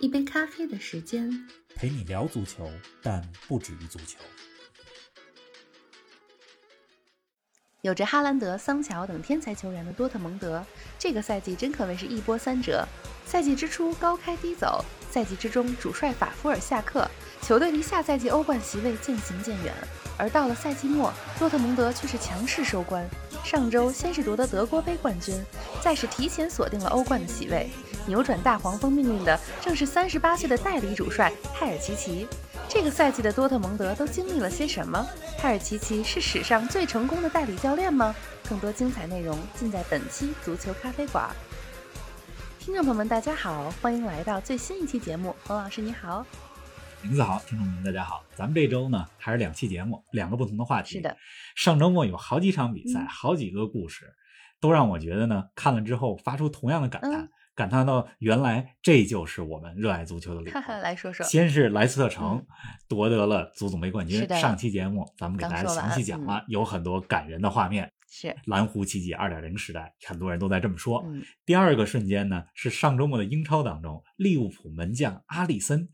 一杯咖啡的时间，陪你聊足球，但不止于足球。有着哈兰德、桑乔等天才球员的多特蒙德，这个赛季真可谓是一波三折。赛季之初高开低走，赛季之中主帅法夫尔下课，球队离下赛季欧冠席位渐行渐远。而到了赛季末，多特蒙德却是强势收官。上周先是夺得德国杯冠军，再是提前锁定了欧冠的席位。扭转大黄蜂命运的正是三十八岁的代理主帅泰尔齐奇。这个赛季的多特蒙德都经历了些什么？泰尔齐奇是史上最成功的代理教练吗？更多精彩内容尽在本期足球咖啡馆。听众朋友们，大家好，欢迎来到最新一期节目。冯老师你好，林子好，听众们大家好。咱们这周呢还是两期节目，两个不同的话题。是的，上周末有好几场比赛，嗯好几个故事，都让我觉得呢看了之后发出同样的感叹，嗯感叹到原来这就是我们热爱足球的理由 来说说。先是莱斯特城夺得了足总杯冠军。上期节目咱们给大家详细讲了，有很多感人的画面。是，蓝湖奇迹二点零时代，很多人都在这么说。嗯，第二个瞬间呢，是上周末的英超当中，利物浦门将阿里森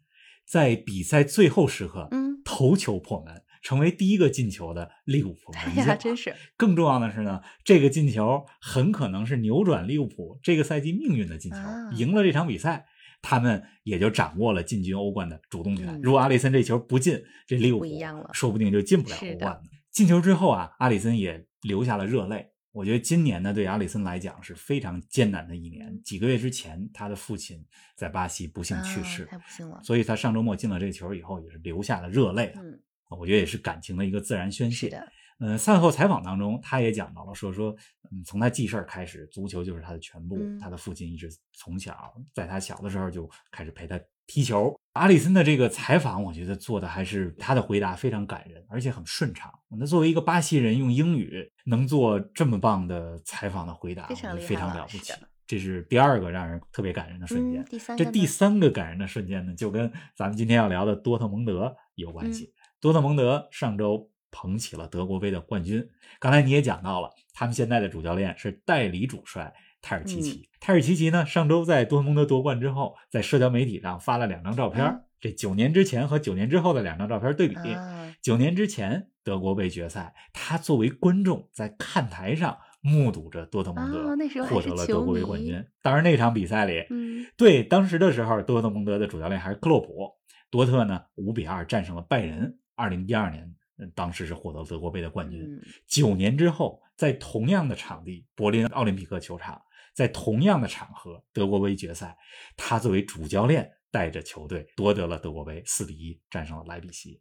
在比赛最后时刻，嗯头球破门，成为第一个进球的利物浦 哎门将。呀，真是，更重要的是呢，这个进球很可能是扭转利物浦这个赛季命运的进球，啊赢了这场比赛，他们也就掌握了进军欧冠的主动权。嗯如果阿里森这球不进，这利物浦说不定就进不了欧冠了。进球之后啊，阿里森也流下了热泪。我觉得今年呢，对阿里森来讲是非常艰难的一年。几个月之前，他的父亲在巴西不幸去世，啊太不幸了。所以他上周末进了这个球以后，也是流下了热泪啊。嗯，我觉得也是感情的一个自然宣泄。是的，呃，赛后采访当中，他也讲到了，说说，嗯，从他记事儿开始，足球就是他的全部。嗯他的父亲一直从小在他小的时候就开始陪他踢球。阿里森的这个采访，我觉得做的还是他的回答非常感人，而且很顺畅。那作为一个巴西人，用英语能做这么棒的采访的回答，非常厉害我觉得非常了了不起。这是第二个让人特别感人的瞬间。嗯，第三这第三个感人的瞬间呢，就跟咱们今天要聊的多特蒙德有关嗯系。多特蒙德上周捧起了德国杯的冠军。刚才你也讲到了，他们现在的主教练是代理主帅泰尔齐嗯奇。泰尔齐奇呢，上周在多特蒙德夺冠之后，在社交媒体上发了两张照片这九年之前和九年之后的两张照片对比。啊，九年之前德国杯决赛，他作为观众在看台上目睹着多特蒙德获得了德国杯冠军。当然那场比赛里，嗯，对，当时的时候，多特蒙德的主教练还是克洛普。多特呢，五比二战胜了拜仁。二零一二年，嗯当时是获得德国杯的冠军。嗯九年之后，在同样的场地——柏林奥林匹克球场，在同样的场合，德国杯决赛，他作为主教练带着球队夺得了德国杯，四比一战胜了莱比锡。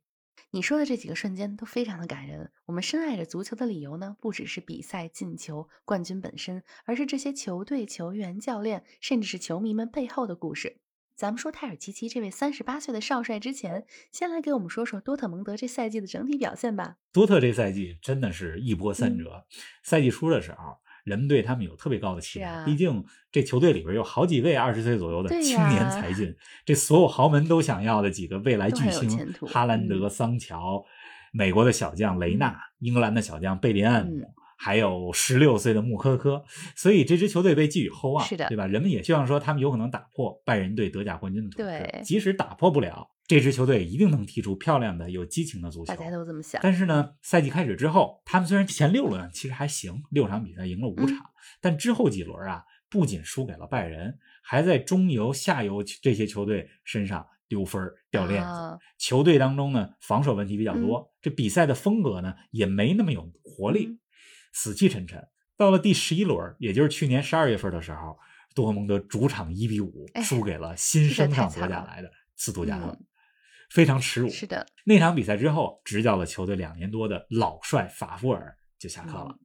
你说的这几个瞬间都非常的感人。我们深爱着足球的理由呢，不只是比赛、进球、冠军本身，而是这些球队、球员、教练，甚至是球迷们背后的故事。咱们说泰尔齐奇这位三十八岁的少帅之前，先来给我们说说多特蒙德这赛季的整体表现吧。多特这赛季真的是一波嗯三折。赛季初的时候，人们对他们有特别高的期待，啊毕竟这球队里边有好几位二十岁左右的青年才俊，这所有豪门都想要的几个未来巨星，哈兰德、嗯桑乔，美国的小将雷纳，英格兰的小将贝林汉姆。嗯还有十六岁的穆科科，所以这支球队被寄予厚望，是的对吧？人们也希望说他们有可能打破拜仁队德甲冠军的统治，即使打破不了，这支球队一定能踢出漂亮的、有激情的足球。大家都这么想。但是呢，赛季开始之后，他们虽然前六轮其实还行，六场比赛赢了五嗯场，但之后几轮啊，不仅输给了拜仁，还在中游、下游这些球队身上丢分、掉链子。啊球队当中呢，防守问题比较多，这比赛的风格呢也没那么有活力，嗯死气沉沉。到了第十一轮，也就是去年十二月份的时候，多特蒙德主场一比五哎输给了新升上德甲来的斯图加特，嗯非常耻辱。是的，那场比赛之后，执教了球队两年多的老帅法夫尔就下课了。嗯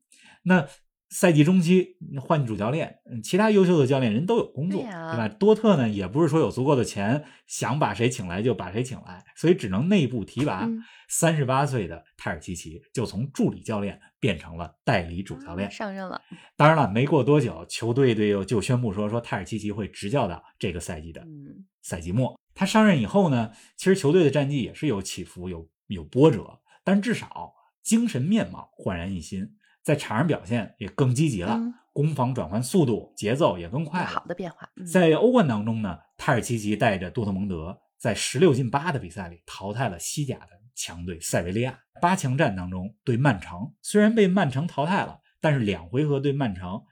那赛季中期换主教练，其他优秀的教练人都有工作，对呀吧？多特呢也不是说有足够的钱，想把谁请来就把谁请来，所以只能内部提拔嗯。三十八岁的泰尔齐奇就从助理教练变成了代理主教练。啊上任了，当然了，没过多久，球队队友就宣布说，说泰尔齐奇会执教到这个赛季的嗯，赛季末。他上任以后呢，其实球队的战绩也是有起伏、有有波折，但至少精神面貌焕然一新，在场上表现也更积极了，嗯攻防转换速度、节奏也更快了。好的变化。嗯在欧冠当中呢，泰尔齐奇带着多特蒙德在十六进八的比赛里淘汰了西甲的强队塞维利亚。八强战当中对曼城，虽然被曼城淘汰了，但是两回合对曼城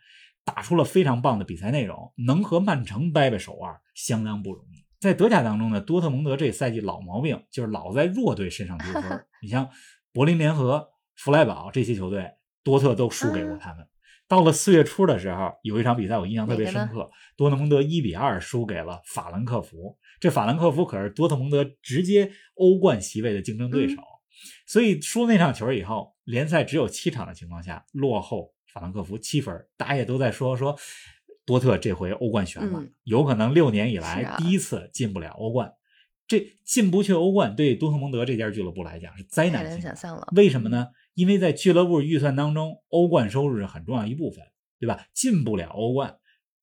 打出了非常棒的比赛内容，能和曼城掰掰手腕相当不容易。在德甲当中呢，多特蒙德这赛季老毛病就是老在弱队身上丢分。你像柏林联合、弗莱堡这些球队，多特都输给过他们。到了四月初的时候，有一场比赛我印象特别深刻，多特蒙德一比二输给了法兰克福。这法兰克福可是多特蒙德直接欧冠席位的竞争对手，所以输那场球以后，联赛只有七场的情况下，落后法兰克福七分。大家也都在说说，多特这回欧冠悬了，嗯有可能六年以来啊第一次进不了欧冠。这进不去欧冠，对多特蒙德这家俱乐部来讲是灾难性的。难想象了。为什么呢？因为在俱乐部预算当中，欧冠收入是很重要一部分，对吧？进不了欧冠，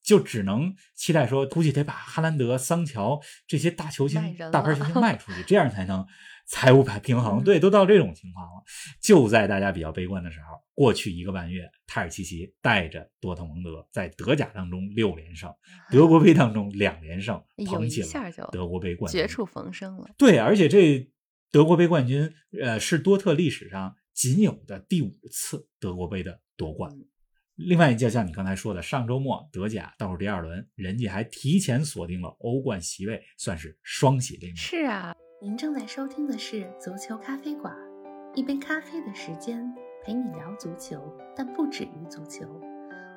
就只能期待说，估计得把哈兰德、桑乔这些大球星、大牌了球星卖出去，这样才能 财务平衡。嗯对，都到这种情况了。就在大家比较悲观的时候，过去一个半月，泰尔齐奇带着多特蒙德在德甲当中六连胜，德国杯当中两连胜，捧起了德国杯冠军。绝处逢生了。对，而且这德国杯冠军，呃，是多特历史上仅有的第五次德国杯的夺冠。另外，就像你刚才说的，上周末德甲倒数第二轮，人家还提前锁定了欧冠席位，算是双喜临门。是啊，您正在收听的是足球咖啡馆，一杯咖啡的时间陪你聊足球，但不止于足球。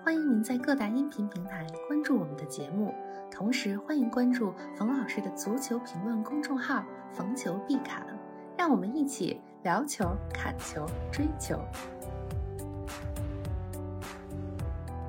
欢迎您在各大音频平台关注我们的节目，同时欢迎关注冯老师的足球评论公众号“冯球必侃”，让我们一起聊球、砍球、追球。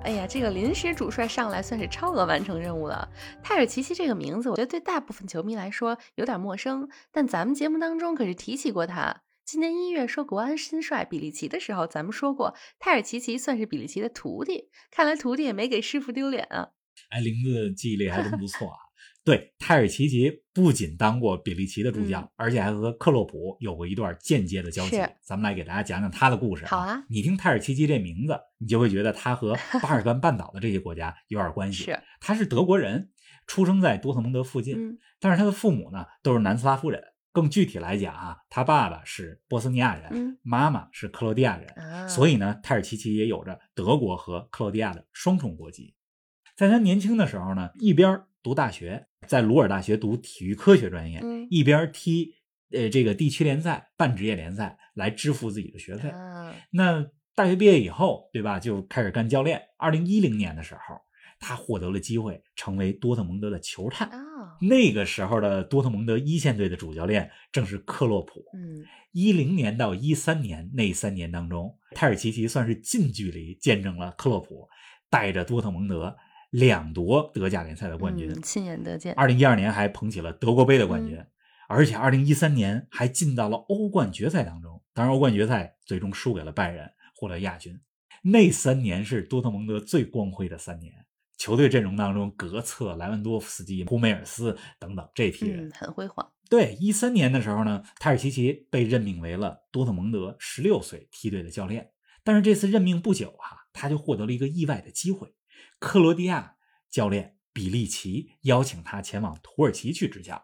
哎呀，这个临时主帅上来算是超额完成任务了。泰尔齐奇这个名字，我觉得对大部分球迷来说有点陌生，但咱们节目当中可是提起过他。今年一月说国安新帅比利奇的时候，咱们说过泰尔齐奇算是比利奇的徒弟，看来徒弟也没给师傅丢脸啊。哎，林子记忆力还真不错啊。对，泰尔齐奇不仅当过比利奇的助教，嗯而且还和克洛普有过一段间接的交集是。咱们来给大家讲讲他的故事、好啊你听泰尔齐奇这名字，你就会觉得他和巴尔干半岛的这些国家有点关系。是，他是德国人，出生在多特蒙德附近，嗯但是他的父母呢都是南斯拉夫人。更具体来讲啊，他爸爸是波斯尼亚人，嗯妈妈是克罗地亚人。啊，所以呢，泰尔齐奇也有着德国和克罗地亚的双重国籍。在他年轻的时候呢，一边读大学，在鲁尔大学读体育科学专业，嗯一边踢呃这个地区联赛、半职业联赛来支付自己的学费。啊，那大学毕业以后，对吧，就开始干教练。二零一零年的时候，他获得了机会，成为多特蒙德的球探。哦，那个时候的多特蒙德一线队的主教练正是克洛普。嗯一零年到一三年那三年当中，泰尔齐奇算是近距离见证了克洛普带着多特蒙德两夺德甲联赛的冠军嗯，。亲眼得见。二零一二年还捧起了德国杯的冠军，而且二零一三年还进到了欧冠决赛当中。当然，欧冠决赛最终输给了拜仁，获得亚军。那三年是多特蒙德最光辉的三年。球队阵容当中，格策、莱万多夫斯基、胡梅尔斯等等这批人，嗯，很辉煌。对，一三年的时候呢，泰尔齐奇被任命为了多特蒙德十六岁梯队的教练。但是这次任命不久啊，他就获得了一个意外的机会，克罗地亚教练比利奇邀请他前往土耳其去执教，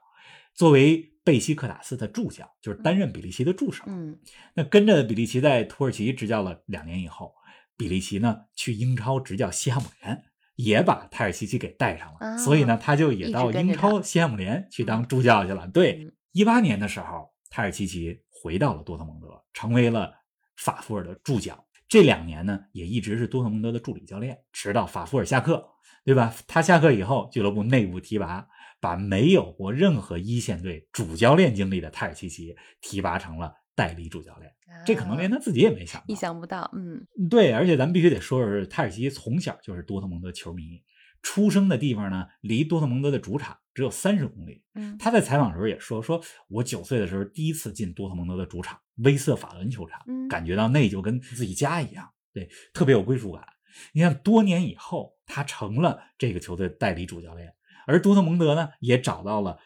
作为贝西克塔斯的助教，就是担任比利奇的助手。嗯那跟着比利奇在土耳其执教了两年以后，比利奇呢去英超执教西汉姆联，也把泰尔齐奇给带上了，啊所以呢他就也到英超西汉姆联去当助教去了。对嗯，一八年的时候，泰尔齐奇回到了多特蒙德，成为了法夫尔的助教。这两年呢，也一直是多特蒙德的助理教练，直到法夫尔下课，对吧？他下课以后，俱乐部内部提拔，把没有过任何一线队主教练经历的泰尔齐奇提拔成了代理主教练，这可能连他自己也没想到。意想不到，嗯，对，而且咱们必须得说说，泰尔齐奇从小就是多特蒙德球迷，出生的地方呢离多特蒙德的主场只有三十公里。嗯，他在采访的时候也说，说我九岁的时候第一次进多特蒙德的主场威瑟法伦球场，嗯感觉到那就跟自己家一样，对，特别有归属感。你看，多年以后，他成了这个球队代理主教练，而多特蒙德呢，也找到了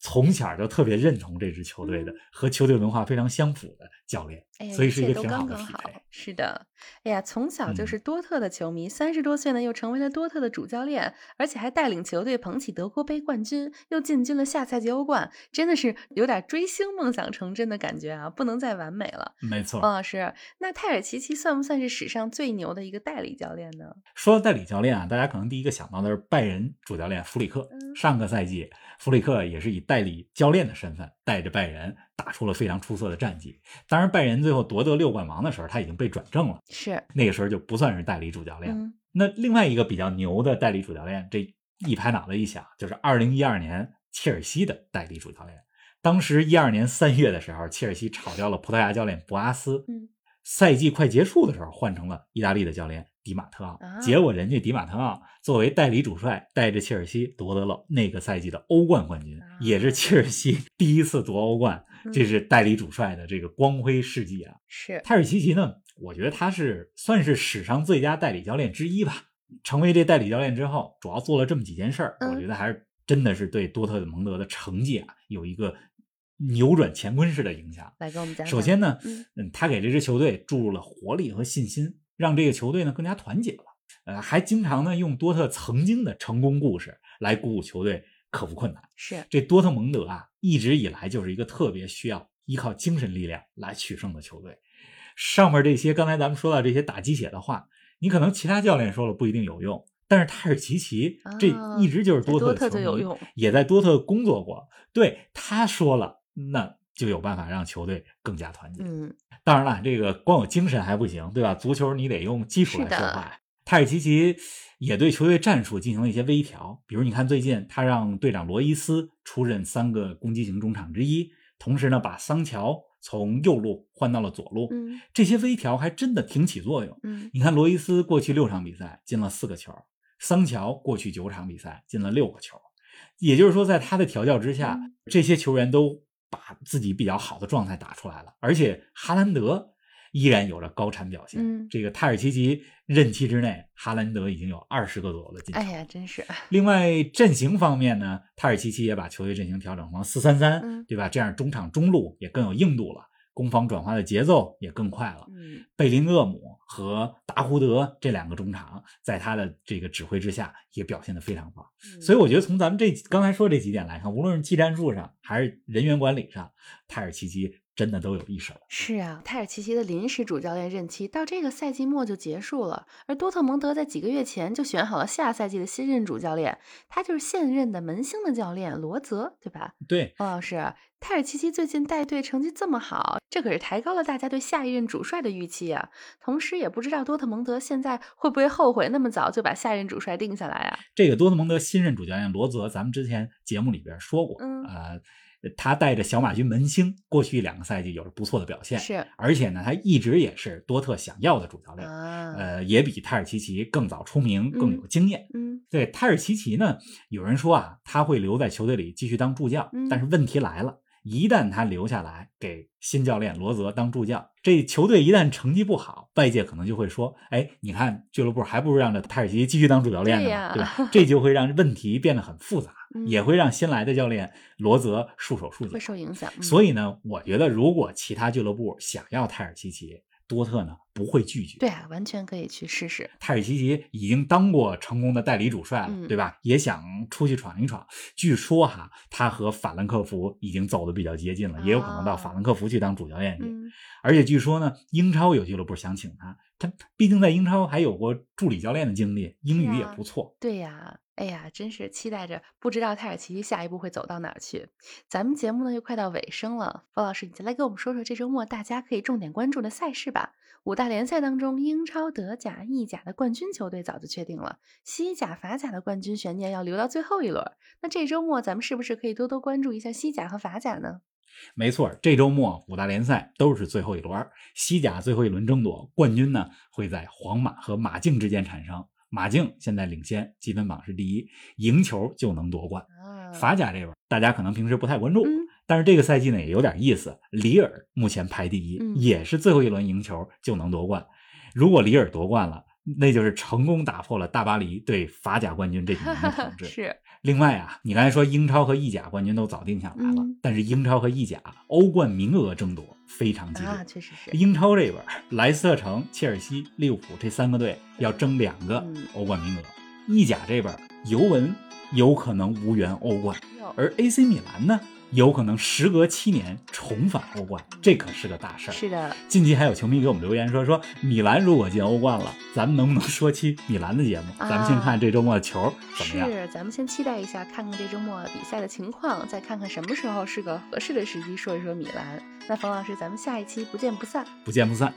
从小就特别认同这支球队的、嗯和球队文化非常相符的教练，哎呀，所以是一个挺好刚刚好的。是的，哎呀，从小就嗯是多特的球迷，三十多岁呢又成为了多特的主教练，而且还带领球队捧起德国杯冠军，又进军了下赛季欧冠，真的是有点追星梦想成真的感觉啊！不能再完美了。没错，王老师，那泰尔奇奇算不算是史上最牛的一个代理教练呢？说到代理教练啊，大家可能第一个想到的是拜仁主教练弗里克。嗯上个赛季，弗里克也是以代理教练的身份带着拜仁打出了非常出色的战绩。当然，拜仁最后夺得六冠王的时候，他已经被转正了，是，那个时候就不算是代理主教练。嗯那另外一个比较牛的代理主教练，这一拍脑袋一想，就是二零一二年切尔西的代理主教练。当时一二年三月的时候，切尔西炒掉了葡萄牙教练博阿斯，嗯赛季快结束的时候换成了意大利的教练迪马特奥啊。结果人家迪马特奥作为代理主帅，带着切尔西夺得了那个赛季的欧冠冠军啊，也是切尔西第一次夺欧冠嗯，这是代理主帅的这个光辉事迹啊。是，泰尔奇奇呢，我觉得他是算是史上最佳代理教练之一吧。成为这代理教练之后，主要做了这么几件事儿，嗯我觉得还是真的是对多特蒙德的成绩啊有一个扭转乾坤式的影响。来给我们讲讲。首先呢，嗯嗯，他给这支球队注入了活力和信心，让这个球队呢更加团结了。呃，还经常呢用多特曾经的成功故事来鼓舞球队克服困难。是，这多特蒙德啊，一直以来就是一个特别需要依靠精神力量来取胜的球队。上面这些刚才咱们说到这些打鸡血的话，你可能其他教练说了不一定有用，但是泰尔奇奇这啊一直就是多特的球迷就有用也在多特工作过。对他说了，那就有办法让球队更加团结。嗯，当然了，这个光有精神还不行，对吧？足球你得用技术来说话。泰尔奇奇也对球队战术进行了一些微调，比如你看最近他让队长罗伊斯出任三个攻击型中场之一，同时呢把桑乔从右路换到了左路，嗯。这些微调还真的挺起作用。嗯。你看罗伊斯过去六场比赛进了四个球，桑乔过去九场比赛进了六个球，也就是说，在他的调教之下，嗯。这些球员都把自己比较好的状态打出来了，而且哈兰德依然有着高产表现。嗯这个泰尔齐奇任期之内，哈兰德已经有二十个左右的进球。哎呀，真是，另外阵型方面呢，泰尔齐奇也把球队阵型调整成四三三嗯，对吧？这样中场中路也更有硬度了，攻防转化的节奏也更快了。嗯贝林厄姆和达胡德这两个中场，在他的这个指挥之下，也表现得非常棒。嗯所以我觉得从咱们这刚才说这几点来看，无论是技战术上还是人员管理上，泰尔齐奇真的都有一手。是啊，泰尔奇奇的临时主教练任期到这个赛季末就结束了，而多特蒙德在几个月前就选好了下赛季的新任主教练，他就是现任的门兴的教练罗泽，对吧？对，王老师，泰尔奇奇最近带队成绩这么好，这可是抬高了大家对下一任主帅的预期啊。同时，也不知道多特蒙德现在会不会后悔那么早就把下任主帅定下来啊？这个多特蒙德新任主教练罗泽，咱们之前节目里边说过，嗯呃，他带着小马军门兴，过去两个赛季有着不错的表现，是而且呢，他一直也是多特想要的主教练，啊，呃，也比泰尔奇奇更早出名，更有经验。嗯对泰尔奇奇呢，有人说啊，他会留在球队里继续当助教，嗯但是问题来了，一旦他留下来给新教练罗泽当助教，这球队一旦成绩不好，外界可能就会说，哎，你看俱乐部还不如让这泰尔奇奇继续当主教练呢，对吧？这就会让问题变得很复杂，嗯也会让新来的教练罗泽束手束脚会。受影响。嗯所以呢，我觉得如果其他俱乐部想要泰尔奇奇，多特呢不会拒绝。对啊，完全可以去试试。泰尔奇奇已经当过成功的代理主帅了，嗯对吧？也想出去闯一闯。据说哈，他和法兰克福已经走的比较接近了，也有可能到啊法兰克福去当主教练去。嗯而且据说呢，英超有俱乐部想请他，他毕竟在英超还有过助理教练的经历，英语也不错。对呀，哎呀，真是期待着，不知道泰尔奇奇下一步会走到哪儿去。咱们节目呢又快到尾声了，冯老师，你再来给我们说说这周末大家可以重点关注的赛事吧。五大联赛当中，英超、德甲、意甲的冠军球队早就确定了，西甲、法甲的冠军悬念要留到最后一轮。那这周末咱们是不是可以多多关注一下西甲和法甲呢？没错，这周末五大联赛都是最后一轮，西甲最后一轮争夺，冠军呢会在皇马和马竞之间产生。马竞现在领先，积分榜是第一，赢球就能夺冠。法甲这边大家可能平时不太关注，但是这个赛季呢也有点意思，里尔目前排第一，也是最后一轮赢球就能夺冠。如果里尔夺冠了，那就是成功打破了大巴黎对法甲冠军这几年的统 治。是。另外啊，你刚才说英超和意甲冠军都早定下来了，但是英超和意甲欧冠名额争夺非常激烈啊，确实是。英超这边，莱斯特城、切尔西、利物浦这三个队要争两个欧冠名额。意甲这边，尤文有可能无缘欧冠，而 AC 米兰呢？有可能时隔七年重返欧冠，这可是个大事儿。是的，近期还有球迷给我们留言说说米兰如果进欧冠了，咱们能不能说期米兰的节目？咱们先看这周末的球怎么样？是，咱们先期待一下，看看这周末比赛的情况，再看看什么时候是个合适的时机说一说米兰。那冯老师，咱们下一期不见不散，不见不散。